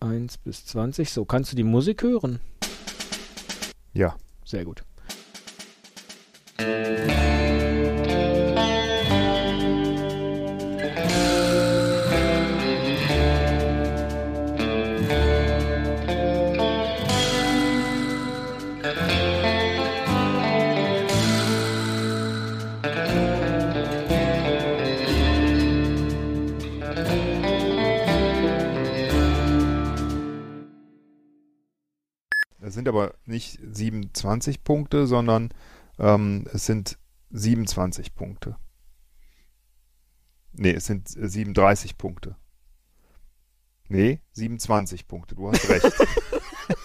1 bis 20. So, kannst du die Musik hören? Ja. Sehr gut. Sind aber nicht 27 Punkte, sondern ähm, es sind 27 Punkte. Nee, es sind äh, 37 Punkte. Nee, 27 Punkte. Du hast recht.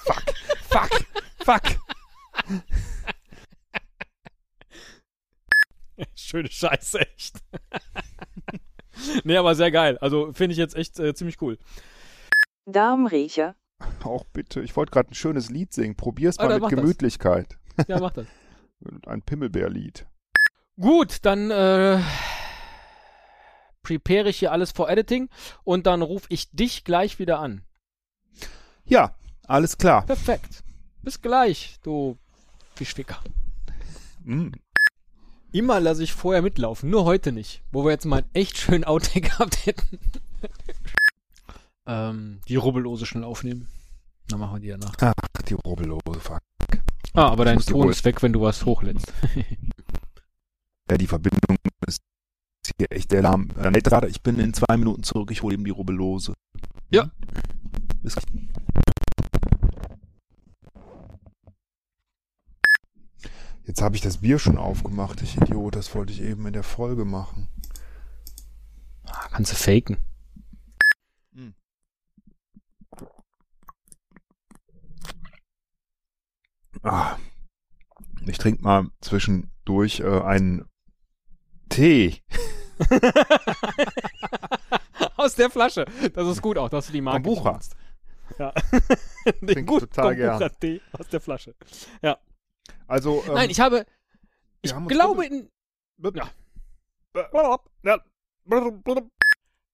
fuck, fuck, fuck. Schöne Scheiße, echt. nee, aber sehr geil. Also finde ich jetzt echt äh, ziemlich cool. Darmriecher. Auch bitte. Ich wollte gerade ein schönes Lied singen. Probier's Ah, mal dann mit mach das. Gemütlichkeit. Ja, mach das. Ein Pimmelbärlied. Gut, dann äh, prepare ich hier alles vor Editing und dann rufe ich dich gleich wieder an. Ja, alles klar. Perfekt. Bis gleich, du Fischficker. Mm. Immer lasse ich vorher mitlaufen, nur heute nicht, wo wir jetzt mal einen echt schönen Outtake gehabt hätten. Ähm, die Rubbellose schnell aufnehmen. Dann machen wir die danach. Ach, die Rubbellose, fuck. Ah, aber dein Ton ist weg, wenn du was hochlädst. Ja, die Verbindung ist hier echt. Äh, nee, gerade, ich bin in zwei Minuten zurück. Ich hole eben die Rubbellose. Ja. Bis gleich. Jetzt habe ich das Bier schon aufgemacht, ich Idiot. Das wollte ich eben in der Folge machen. Ah, Kannst du faken. Ah, ich trinke mal zwischendurch äh, einen Tee. Aus der Flasche. Das ist gut auch, dass du die Marke Kombucha. nicht nutzt. Ja. Den guten total gern. Kombucha-Tee aus der Flasche. Also, ähm, Nein, ich habe, ich glaube in, ja.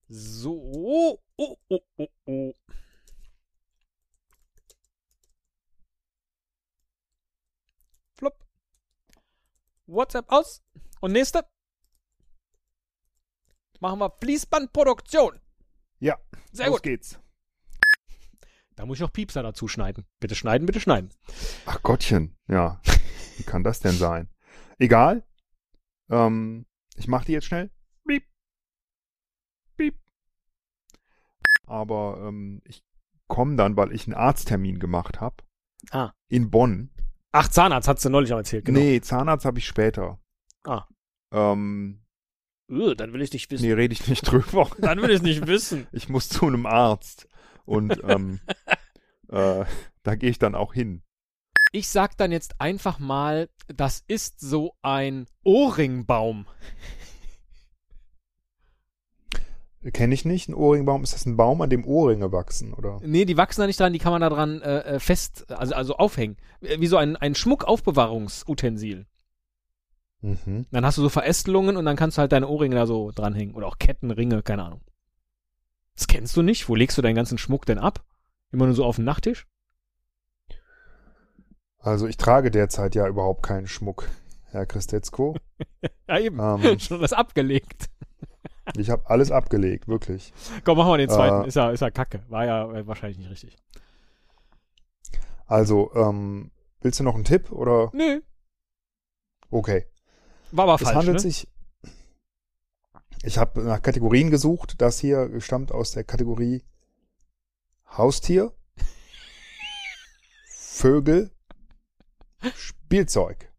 so, oh, oh, oh, oh. WhatsApp aus. Und nächste. Machen wir Fließbandproduktion. Ja, Sehr los gut. geht's. Da muss ich noch Piepser dazu schneiden. Bitte schneiden, bitte schneiden. Ach Gottchen, ja. Wie kann das denn sein? Egal. Ähm, ich mache die jetzt schnell. Piep. Piep. Aber ähm, ich komme dann, weil ich einen Arzttermin gemacht habe. Ah. In Bonn. Ach, Zahnarzt, hast du neulich auch erzählt, genau. Nee, Zahnarzt habe ich später. Ah. Ähm, Äh, dann will ich nicht wissen. nee, rede ich nicht drüber. Dann will ich nicht wissen. Ich muss zu einem Arzt. Und ähm, äh, da gehe ich dann auch hin. Ich sag dann jetzt einfach mal, das ist so ein Ohrringbaum. Kenne ich nicht. Ein Ohrringbaum. Ist das ein Baum, an dem Ohrringe wachsen, oder? Nee, die wachsen da nicht dran, die kann man da dran äh, äh, fest, also, also aufhängen. Wie so ein, ein Schmuckaufbewahrungsutensil. Mhm. Dann hast du so Verästelungen und dann kannst du halt deine Ohrringe da so dranhängen. Oder auch Ketten, Ringe, keine Ahnung. Das kennst du nicht? Wo legst du deinen ganzen Schmuck denn ab? Immer nur so auf dem Nachttisch? Also ich trage derzeit ja überhaupt keinen Schmuck, Herr Christetzko. Ja, eben. Ähm. Schon das abgelegt. Ich habe alles abgelegt, wirklich. Komm, machen wir den zweiten. Äh. ist, ja, ist ja kacke. War ja äh, wahrscheinlich nicht richtig. Also, ähm, willst du noch einen Tipp oder? Nö. Okay. War aber es falsch, handelt ne? sich. Ich habe nach Kategorien gesucht. Das hier stammt aus der Kategorie Haustier, Vögel, Spielzeug.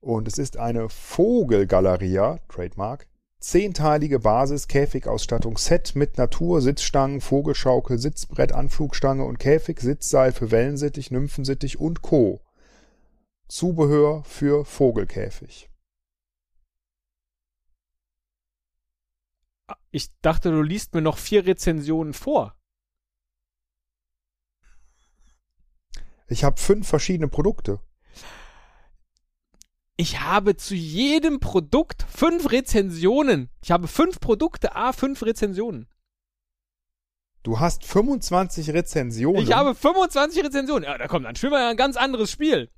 Und es ist eine Vogelgaleria, Trademark, zehnteilige Basis-Käfigausstattung, Set mit Natur, Sitzstangen, Vogelschaukel, Sitzbrett, Anflugstange und Käfig, Sitzseil für Wellensittich, Nymphensittich und Co. Zubehör für Vogelkäfig. Ich dachte, du liest mir noch vier Rezensionen vor. Ich habe fünf verschiedene Produkte. Ich habe zu jedem Produkt fünf Rezensionen. Ich habe fünf Produkte, a fünf Rezensionen. Du hast 25 Rezensionen. Ich habe 25 Rezensionen. Ja, da kommt dann spielen wir ja ein ganz anderes Spiel.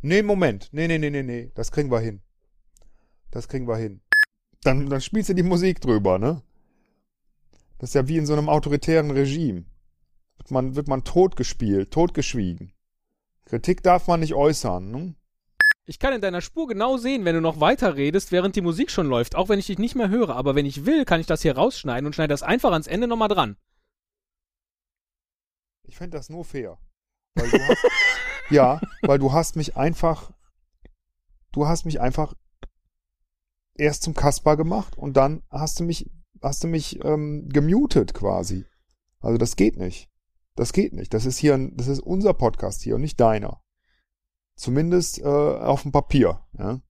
Nee, Moment. Nee, nee, nee, nee, nee. Das kriegen wir hin. Das kriegen wir hin. Dann, dann spielst du die Musik drüber, ne? Das ist ja wie in so einem autoritären Regime. Wird man, wird man totgespielt, totgeschwiegen. Kritik darf man nicht äußern, ne? Ich kann in deiner Spur genau sehen, wenn du noch weiter redest, während die Musik schon läuft, auch wenn ich dich nicht mehr höre. Aber wenn ich will, kann ich das hier rausschneiden und schneide das einfach ans Ende nochmal dran. Ich fände das nur fair. Weil du hast, ja, weil du hast mich einfach, du hast mich einfach erst zum Kasper gemacht und dann hast du mich, hast du mich ähm, gemutet quasi. Also das geht nicht. Das geht nicht. Das ist hier, ein, das ist unser Podcast hier und nicht deiner. Zumindest äh, auf dem Papier. Ja?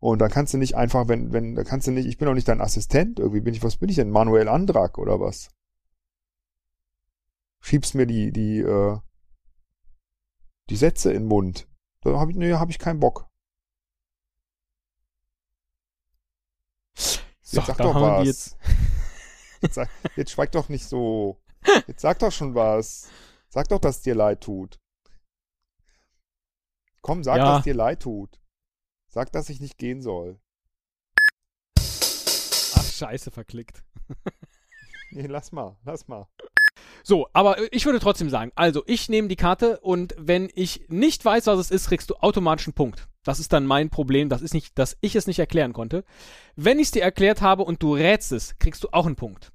Und da kannst du nicht einfach, wenn, wenn, da kannst du nicht, ich bin doch nicht dein Assistent, irgendwie bin ich, was bin ich denn, Manuel Andrak oder was? Schiebst mir die, die, äh, die Sätze in den Mund. Da habe ich, nee, hab ich keinen Bock. So, Jetzt sag doch was. jetzt. Jetzt, sag, jetzt schweig doch nicht so. Jetzt sag doch schon was. Sag doch, dass es dir leid tut. Komm, sag, Ja. dass dir leid tut. Sag, dass ich nicht gehen soll. Ach, scheiße, verklickt. Nee, lass mal, lass mal. So, aber äh, ich würde trotzdem sagen, also ich nehme die Karte und wenn ich nicht weiß, was es ist, kriegst du automatisch einen Punkt. Das ist dann mein Problem, das ist nicht, dass ich es nicht erklären konnte. Wenn ich es dir erklärt habe und du rätst es, kriegst du auch einen Punkt.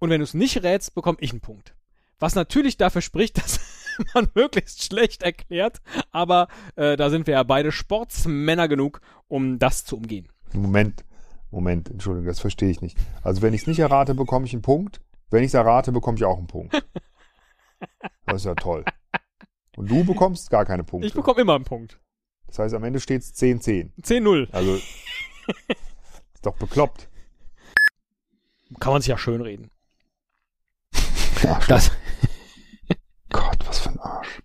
Und wenn du es nicht rätst, bekomme ich einen Punkt. Was natürlich dafür spricht, dass man möglichst schlecht erklärt, aber äh, da sind wir ja beide Sportsmänner genug, um das zu umgehen. Moment, Moment, Entschuldigung, das verstehe ich nicht. Also wenn ich es nicht errate, bekomme ich einen Punkt. Wenn ich es errate, bekomme ich auch einen Punkt. Das ist ja toll. Und du bekommst gar keine Punkte. Ich bekomme immer einen Punkt. Das heißt, am Ende steht es 10-10. 10-0. Also, ist doch bekloppt. Kann man sich ja schön reden. Ja, Das, Arsch.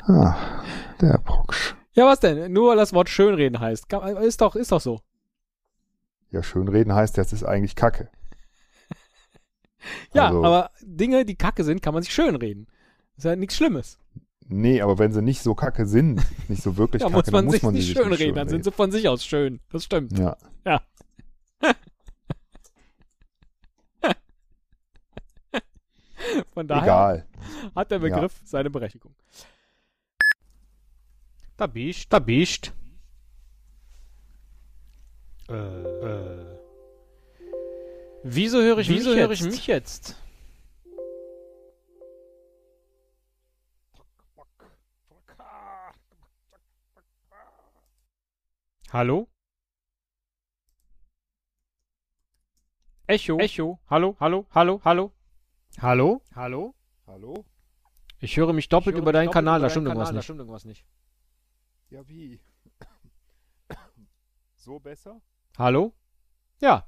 Ah, der Brocksch. Ja, was denn? Nur weil das Wort schönreden heißt. Kann- Ist doch, ist doch so. Ja, schönreden heißt, das ist eigentlich Kacke. Ja, Also- aber Dinge, die kacke sind, kann man sich schönreden. Ist ja nichts Schlimmes. Nee, aber wenn sie nicht so kacke sind, nicht so wirklich Da kacke, muss man, dann muss sich man sie nicht sich schönreden, nicht dann sind sie von sich aus schön. Das stimmt. Ja. Von daher Egal. hat der Begriff seine Berechtigung. Da bist, da bist. Äh, äh. Wieso höre ich, Wieso mich, höre jetzt? ich mich jetzt? Hallo? Echo? Echo? Hallo? Hallo? Hallo? Hallo? Hallo? Hallo? Hallo? Ich höre mich doppelt höre über deinen doppelt Kanal, über da deinen stimmt irgendwas Kanal, da nicht. stimmt irgendwas nicht. Ja, wie? So besser? Hallo? Ja,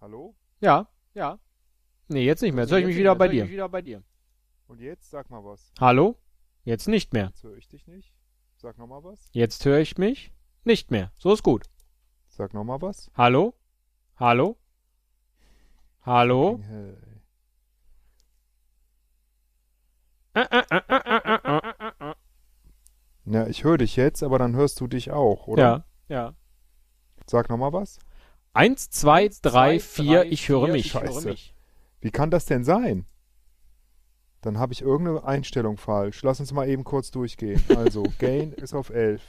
Hallo? ja. Ja. Nee, jetzt nicht mehr. Jetzt So, höre ich mich wieder bei dir. mich wieder bei dir. Und jetzt sag mal was. Hallo? Jetzt nicht mehr. Jetzt höre ich dich nicht. Sag nochmal was. Jetzt höre ich mich nicht mehr. So ist gut. Sag nochmal was. Hallo? Hallo? Hallo? Hey. Äh, äh, äh, äh, äh, äh, äh, äh. Ja, ich höre dich jetzt, aber dann hörst du dich auch, oder? Ja, ja. Sag nochmal was. Eins, zwei, drei, vier, ich höre vier, mich. Scheiße. Wie kann das denn sein? Dann habe ich irgendeine Einstellung falsch. Lass uns mal eben kurz durchgehen. Also, Gain ist auf 11.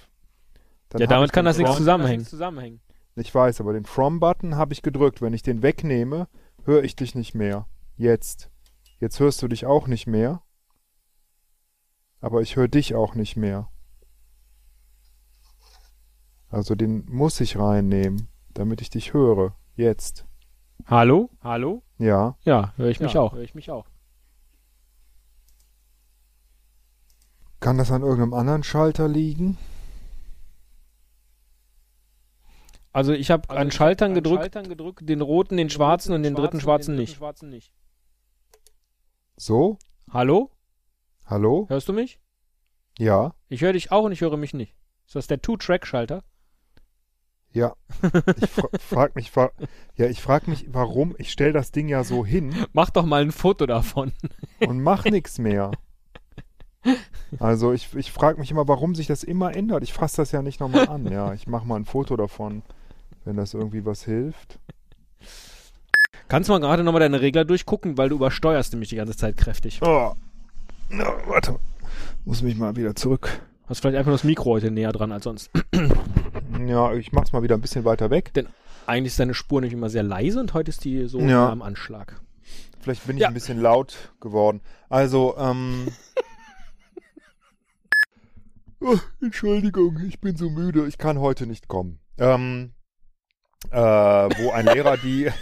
Dann Ja, damit ich kann das nichts. Zusammenhängen. Ich weiß, aber den From-Button habe ich gedrückt. Wenn ich den wegnehme, höre ich dich nicht mehr. Jetzt. Jetzt hörst du dich auch nicht mehr. Aber ich höre dich auch nicht mehr. Also den muss ich reinnehmen, damit ich dich höre. Jetzt. Hallo? Hallo? Ja. Ja, höre ich mich ja, auch. Höre ich mich auch. Kann das an irgendeinem anderen Schalter liegen? Also ich habe Also an Schaltern an gedrückt, Schaltern gedrückt, den roten, den schwarzen und den dritten schwarzen nicht. schwarzen nicht. So? Hallo? Hallo? Hörst du mich? Ja. Ich höre dich auch und ich höre mich nicht. Ist das der Two-Track-Schalter? Ja. Ich fra frag mich, wa ja, ich frag mich, warum. Ich stell das Ding ja so hin Mach doch mal ein Foto davon. und mach nix mehr. Also ich, ich frage mich immer, warum sich das immer ändert. Ich fasse das ja nicht nochmal an. Ja, ich mache mal ein Foto davon, wenn das irgendwie was hilft. Kannst du mal gerade nochmal deine Regler durchgucken, weil du übersteuerst nämlich die ganze Zeit kräftig. Oh. Na, warte. Muss mich mal wieder zurück. Hast vielleicht einfach nur das Mikro heute näher dran als sonst. Ja, ich mach's mal wieder ein bisschen weiter weg. Eigentlich ist deine Spur nämlich immer sehr leise und heute ist die so Ja. am Anschlag. Vielleicht bin ich Ja. ein bisschen laut geworden. Also, ähm. Oh, Entschuldigung, ich bin so müde. Ich kann heute nicht kommen. Ähm. Äh, wo ein Lehrer die.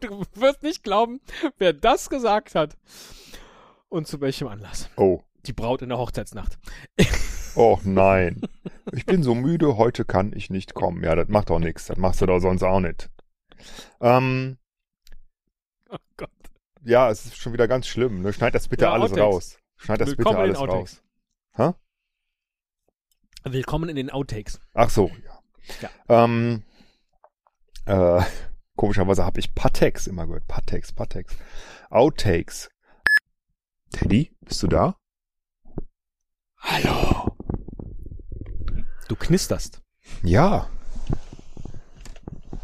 Du wirst nicht glauben, wer das gesagt hat. Und zu welchem Anlass. Oh. Die Braut in der Hochzeitsnacht. Oh nein. Ich bin so müde, heute kann ich nicht kommen. Ja, das macht doch nichts. Das machst du doch sonst auch nicht. Ähm, Oh Gott. ja, es ist schon wieder ganz schlimm. Ne? Schneid das bitte Ja, alles Outtakes. raus. Schneid das Willkommen bitte alles raus. Willkommen in den Outtakes. Ach so, ja. Ähm, äh, komischerweise habe ich Patex immer gehört. Patex, Patex. Outtakes. Teddy, bist du da? Hallo. Du knisterst. Ja.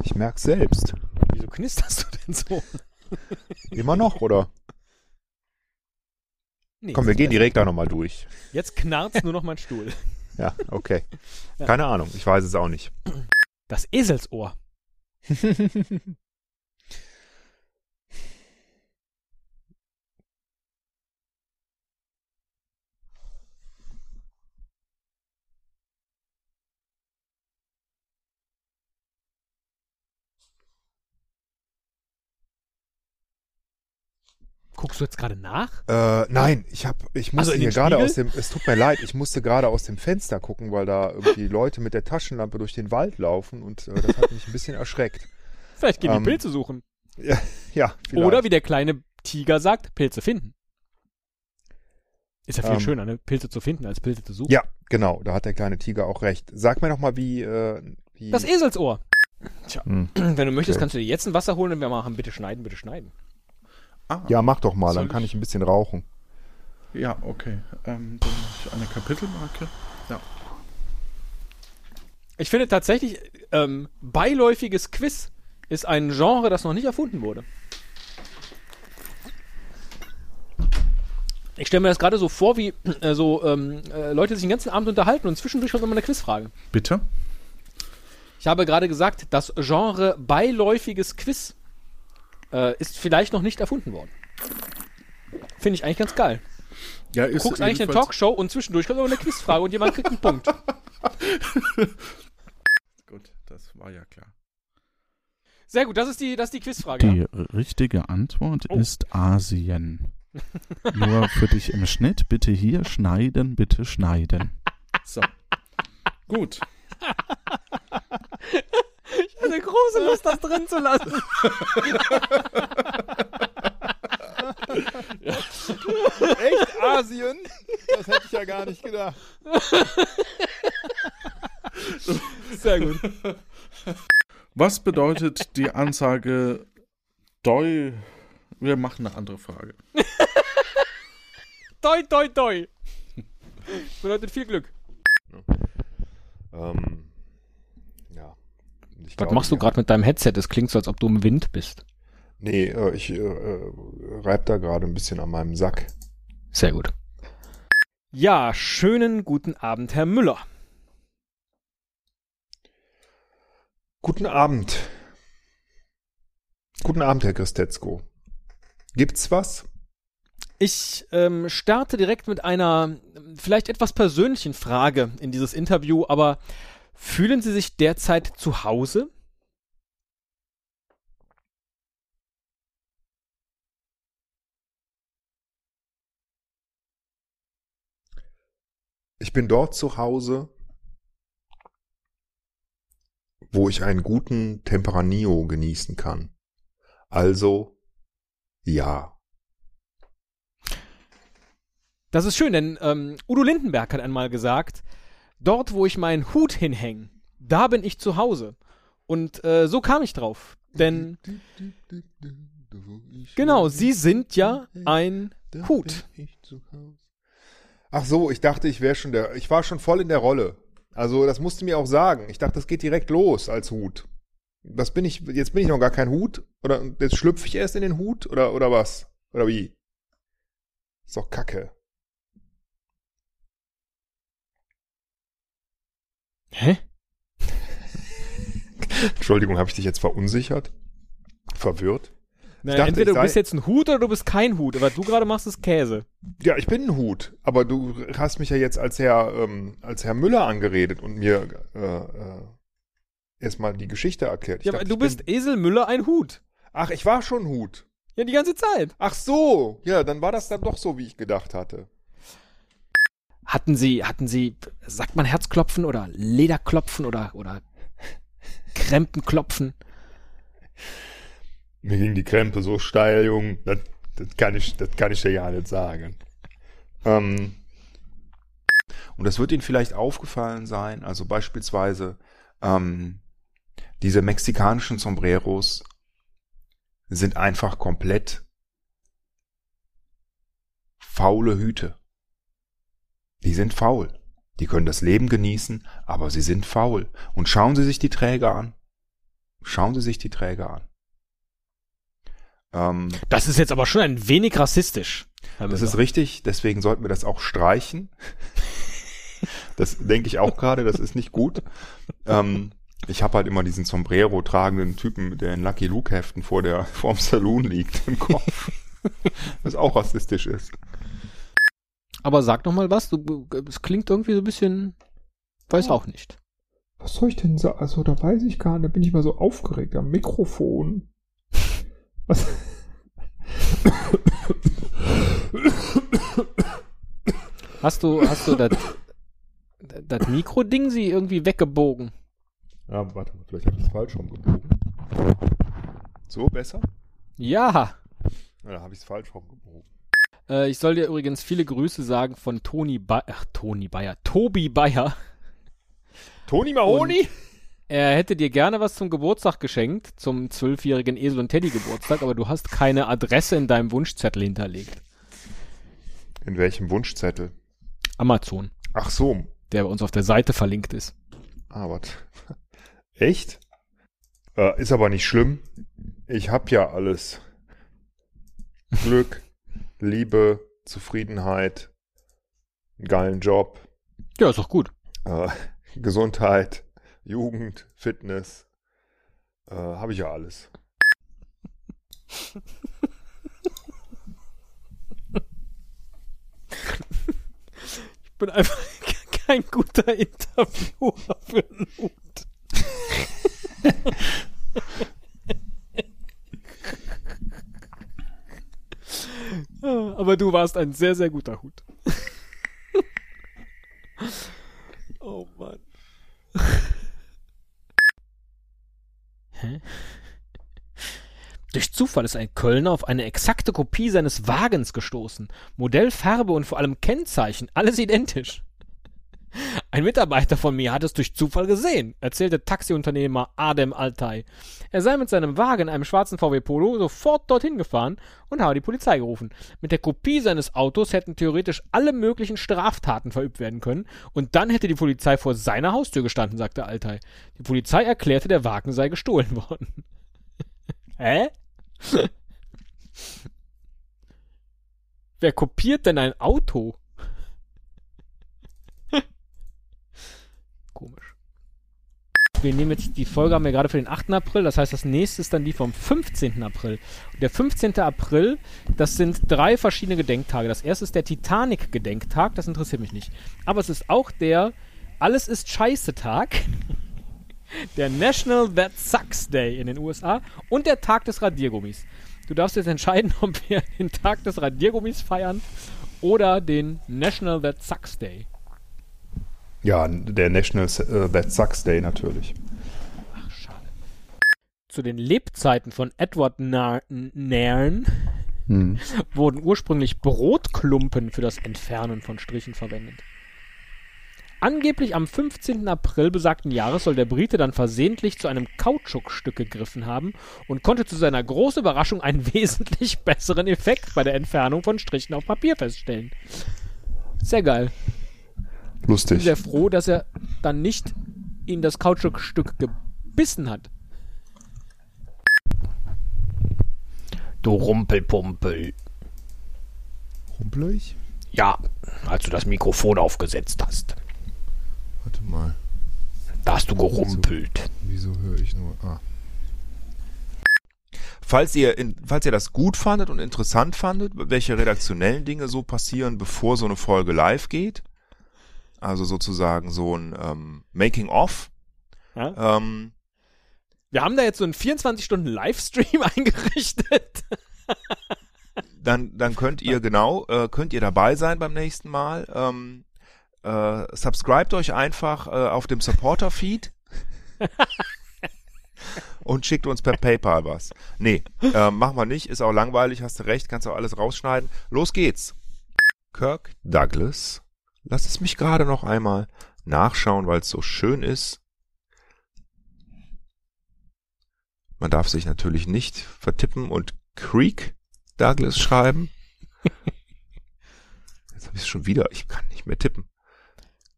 Ich merk's selbst. Wieso knisterst du denn so? Immer noch, oder? Nee, Komm, wir gehen direkt da nochmal durch. Jetzt knarzt nur noch mein Stuhl. Ja, okay. Ja. Keine Ahnung, ich weiß es auch nicht. Das Eselsohr. Guckst du jetzt gerade nach? Äh, nein, ich hab, ich musste Also hier gerade aus dem, es tut mir leid, ich musste gerade aus dem Fenster gucken, weil da irgendwie Leute mit der Taschenlampe durch den Wald laufen und äh, das hat mich ein bisschen erschreckt. Vielleicht gehen Ähm, die Pilze suchen. Ja, ja vielleicht. Oder wie der kleine Tiger sagt, Pilze finden. Ist ja viel Ähm, schöner, ne? Pilze zu finden, als Pilze zu suchen. Ja, genau, da hat der kleine Tiger auch recht. Sag mir noch mal, wie, äh, wie Das Eselsohr. Hm. Wenn du möchtest, Okay. kannst du dir jetzt ein Wasser holen und wir machen bitte schneiden, bitte schneiden. Ah, Ja, mach doch mal, dann kann ich? ich ein bisschen rauchen. ja, okay. Ähm, dann mache ich eine Kapitelmarke. Ich finde tatsächlich, ähm, beiläufiges Quiz ist ein Genre, das noch nicht erfunden wurde. Ich stelle mir das gerade so vor, wie äh, so ähm, äh, Leute sich den ganzen Abend unterhalten und zwischendurch kommt immer eine Quizfrage. Bitte? Ich habe gerade gesagt, das Genre beiläufiges Quiz äh, ist vielleicht noch nicht erfunden worden. Finde ich eigentlich ganz geil. Ja, Du guckst eigentlich eine Talkshow und zwischendurch kommt immer eine Quizfrage und jemand kriegt einen Punkt. Gut, das war ja klar. Sehr gut, das ist die, das ist die Quizfrage. ja? Die richtige Antwort Oh. ist Asien. Nur für dich im Schnitt, bitte hier schneiden, bitte schneiden. So. Gut. Eine große Lust, das drin zu lassen. Echt Asien? Das hätte ich ja gar nicht gedacht. Sehr gut. Was bedeutet die Ansage Doi? Wir machen eine andere Frage. Doi, doi, doi. Bedeutet viel Glück. Ähm, ja. Ich Was machst du gerade mit deinem Headset? Es klingt so, als ob du im Wind bist. Nee, äh, ich äh, äh, reib da gerade ein bisschen an meinem Sack. Sehr gut. Ja, schönen guten Abend, Herr Müller. Guten Abend. Guten Abend, Herr Christetzko. Gibt's was? Ich ähm, starte direkt mit einer vielleicht etwas persönlichen Frage in dieses Interview, aber fühlen Sie sich derzeit zu Hause? Ich bin dort zu Hause, wo ich einen guten Tempranillo genießen kann. Also, ja. Das ist schön, denn ähm, Udo Lindenberg hat einmal gesagt, dort wo ich meinen Hut hinhänge, da bin ich zu Hause. Und äh, so kam ich drauf. Denn, genau, sie sind ja ein Hut. Ach so, ich dachte, ich wäre schon der. Ich war schon voll in der Rolle. Also, das musste mir auch sagen. Ich dachte, das geht direkt los als Hut. Das bin ich, jetzt bin ich noch gar kein Hut. Oder jetzt schlüpfe ich erst in den Hut? Oder, oder was? Oder wie? Ist doch kacke. Hä? Entschuldigung, habe ich dich jetzt verunsichert? Verwirrt? Na, dachte, entweder du bist jetzt ein Hut oder du bist kein Hut. Aber du gerade machst, ist Käse. Ja, ich bin ein Hut, aber du hast mich ja jetzt als Herr, ähm, als Herr Müller angeredet und mir äh, äh, erstmal die Geschichte erklärt. Ich Ja, dachte, aber du bist Esel Müller ein Hut. ach, ich war schon Hut. Ja, die ganze Zeit. Ach so, ja, dann war das dann doch so, wie ich gedacht hatte. Hatten sie, hatten sie, sagt man Herzklopfen oder Lederklopfen oder, oder Krempenklopfen? Mir ging die Krempe so steil, Jung. Das, das kann ich, das kann ich dir ja nicht sagen. Ähm, und das wird Ihnen vielleicht aufgefallen sein. Also beispielsweise ähm, diese mexikanischen Sombreros sind einfach komplett faule Hüte. Die sind faul. Die können das Leben genießen, aber sie sind faul. Und schauen Sie sich die Träger an. Schauen Sie sich die Träger an. Ähm, Das ist jetzt aber schon ein wenig rassistisch. Das ist richtig, deswegen sollten wir das auch streichen. Das denke ich auch gerade, das ist nicht gut. Ähm, ich habe halt immer diesen Sombrero tragenden Typen, der in Lucky Luke Heften vor der vorm Saloon liegt im Kopf. Was auch rassistisch ist. Aber sag noch mal was. Du, es klingt irgendwie so ein bisschen, weiß auch nicht. Was soll ich denn sagen? Also, da weiß ich gar nicht, da bin ich mal so aufgeregt am Mikrofon. Was? Hast du, hast du das, das Mikroding sie irgendwie weggebogen? Ja, warte mal, vielleicht habe ich es falsch rumgebogen. So, besser? Ja. Ja, da habe ich es falsch rumgebogen. Äh, ich soll dir übrigens viele Grüße sagen von Toni Bayer, ach, Toni Bayer, Tobi Bayer. Toni Mahoni? Er hätte dir gerne was zum Geburtstag geschenkt, zum zwölfjährigen Esel und Teddy Geburtstag, aber du hast keine Adresse in deinem Wunschzettel hinterlegt. In welchem Wunschzettel? Amazon, Ach so. der bei uns auf der Seite verlinkt ist. Ah, was? Echt? Äh, ist aber nicht schlimm. Ich hab ja alles. Glück, Liebe, Zufriedenheit, einen geilen Job, Ja, ist doch gut. äh, Gesundheit, Jugend, Fitness. Äh, habe ich ja alles. Ich bin einfach kein guter Interviewer für einen Hut. Ah, Aber du warst ein sehr, sehr guter Hut. oh Mann. Hä? Durch Zufall ist ein Kölner auf eine exakte Kopie seines Wagens gestoßen. Modell, Farbe und vor allem Kennzeichen, alles identisch. Ein Mitarbeiter von mir hat es durch Zufall gesehen, erzählte Taxiunternehmer Adem Altay. Er sei mit seinem Wagen in einem schwarzen VW Polo sofort dorthin gefahren und habe die Polizei gerufen. Mit der Kopie seines Autos hätten theoretisch alle möglichen Straftaten verübt werden können und dann hätte die Polizei vor seiner Haustür gestanden, sagte Altay. Die Polizei erklärte, der Wagen sei gestohlen worden. Hä? Wer kopiert denn ein Auto? Wir nehmen jetzt die Folge, haben wir gerade für den 8. April, das heißt, das nächste ist dann die vom 15. April. Und der 15. April, das sind drei verschiedene Gedenktage. Das erste ist der Titanic-Gedenktag, das interessiert mich nicht. Aber es ist auch der Alles ist Scheiße-Tag, der National That Sucks Day in den USA und der Tag des Radiergummis. Du darfst jetzt entscheiden, ob wir den Tag des Radiergummis feiern oder den National That Sucks Day. Ja, der National äh, That Sucks Day natürlich. Schade. Zu den Lebzeiten von Edward Nar- Nairn Hm. wurden ursprünglich Brotklumpen für das Entfernen von Strichen verwendet. Angeblich am 15. April besagten Jahres soll der Brite dann versehentlich zu einem Kautschukstück gegriffen haben und konnte zu seiner großen Überraschung einen wesentlich besseren Effekt bei der Entfernung von Strichen auf Papier feststellen. Sehr geil. Ich bin Lustig. sehr froh, dass er dann nicht in das Kautschukstück gebissen hat. Du Rumpelpumpel. Rumpel ich? Ja, als du das Mikrofon aufgesetzt hast. Warte mal. Da hast du gerumpelt. Wieso höre ich nur. Ah. Falls ihr, in, falls ihr das gut fandet und interessant fandet, welche redaktionellen Dinge so passieren, bevor so eine Folge live geht, also sozusagen so ein ähm, Making-of, Ja? ähm, Wir haben da jetzt so einen 24-Stunden-Livestream eingerichtet. dann, dann könnt ihr genau, äh, könnt ihr dabei sein beim nächsten Mal. Ähm, äh, subscribt euch einfach äh, auf dem Supporter-Feed und schickt uns per PayPal was. Nee, äh, machen wir nicht, ist auch langweilig, hast du recht, kannst auch alles rausschneiden. Los geht's. Kirk Douglas. Lass es mich gerade noch einmal nachschauen, weil es so schön ist. Man darf sich natürlich nicht vertippen und Creek Douglas schreiben. Jetzt habe ich es schon wieder. Ich kann nicht mehr tippen.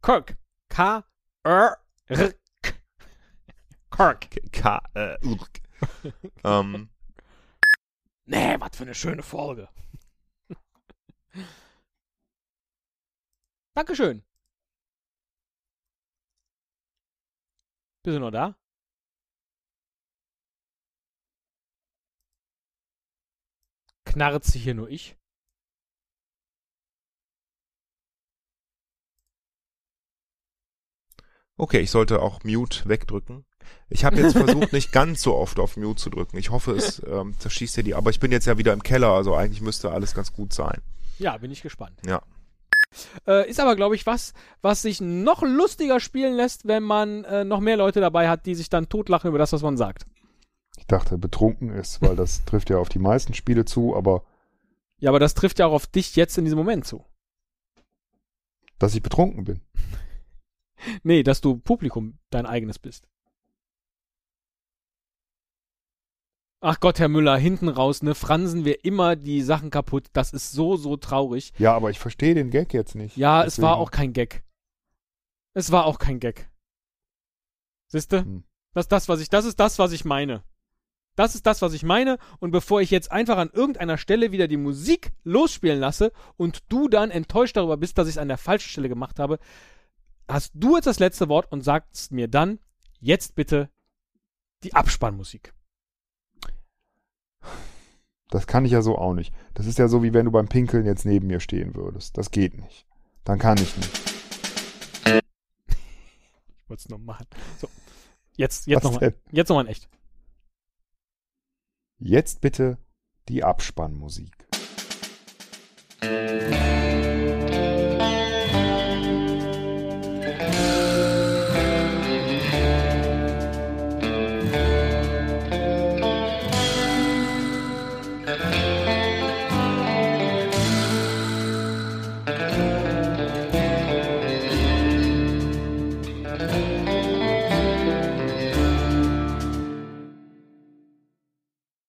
Kirk. K. R. R. K. Kirk. K Urk. ähm, Nee, was für eine schöne Folge. Dankeschön. Bist du noch da? Knarzt hier nur ich? okay, ich sollte auch Mute wegdrücken. Ich habe jetzt versucht, nicht ganz so oft auf Mute zu drücken. Ich hoffe, es ähm, zerschießt ja die. Aber ich bin jetzt ja wieder im Keller, also eigentlich müsste alles ganz gut sein. Ja, bin ich gespannt. Ja. Äh, ist aber, glaube ich, was, was sich noch lustiger spielen lässt, wenn man äh, noch mehr Leute dabei hat, die sich dann totlachen über das, was man sagt. Ich dachte, betrunken ist, weil das trifft ja auf die meisten Spiele zu, aber Ja, aber das trifft ja auch auf dich jetzt in diesem Moment zu. dass ich betrunken bin. Nee, dass du Publikum dein eigenes bist. Ach Gott, Herr Müller, hinten raus, ne, fransen wir immer die Sachen kaputt. Das ist so, so traurig. Ja, aber ich verstehe den Gag jetzt nicht. Ja, es war Deswegen- auch kein Gag. Es war auch kein Gag. Siehste? Hm. Das, ist das, was ich, das ist das, was ich meine. Das ist das, was ich meine. Und bevor ich jetzt einfach an irgendeiner Stelle wieder die Musik losspielen lasse und du dann enttäuscht darüber bist, dass ich es an der falschen Stelle gemacht habe, hast du jetzt das letzte Wort und sagst mir dann jetzt bitte die Abspannmusik. Das kann ich ja so auch nicht. Das ist ja so, wie wenn du beim Pinkeln jetzt neben mir stehen würdest. Das geht nicht. Dann kann ich nicht. Ich wollte es noch machen. So. Jetzt, jetzt nochmal. Jetzt nochmal in echt. Jetzt bitte die Abspannmusik. Musik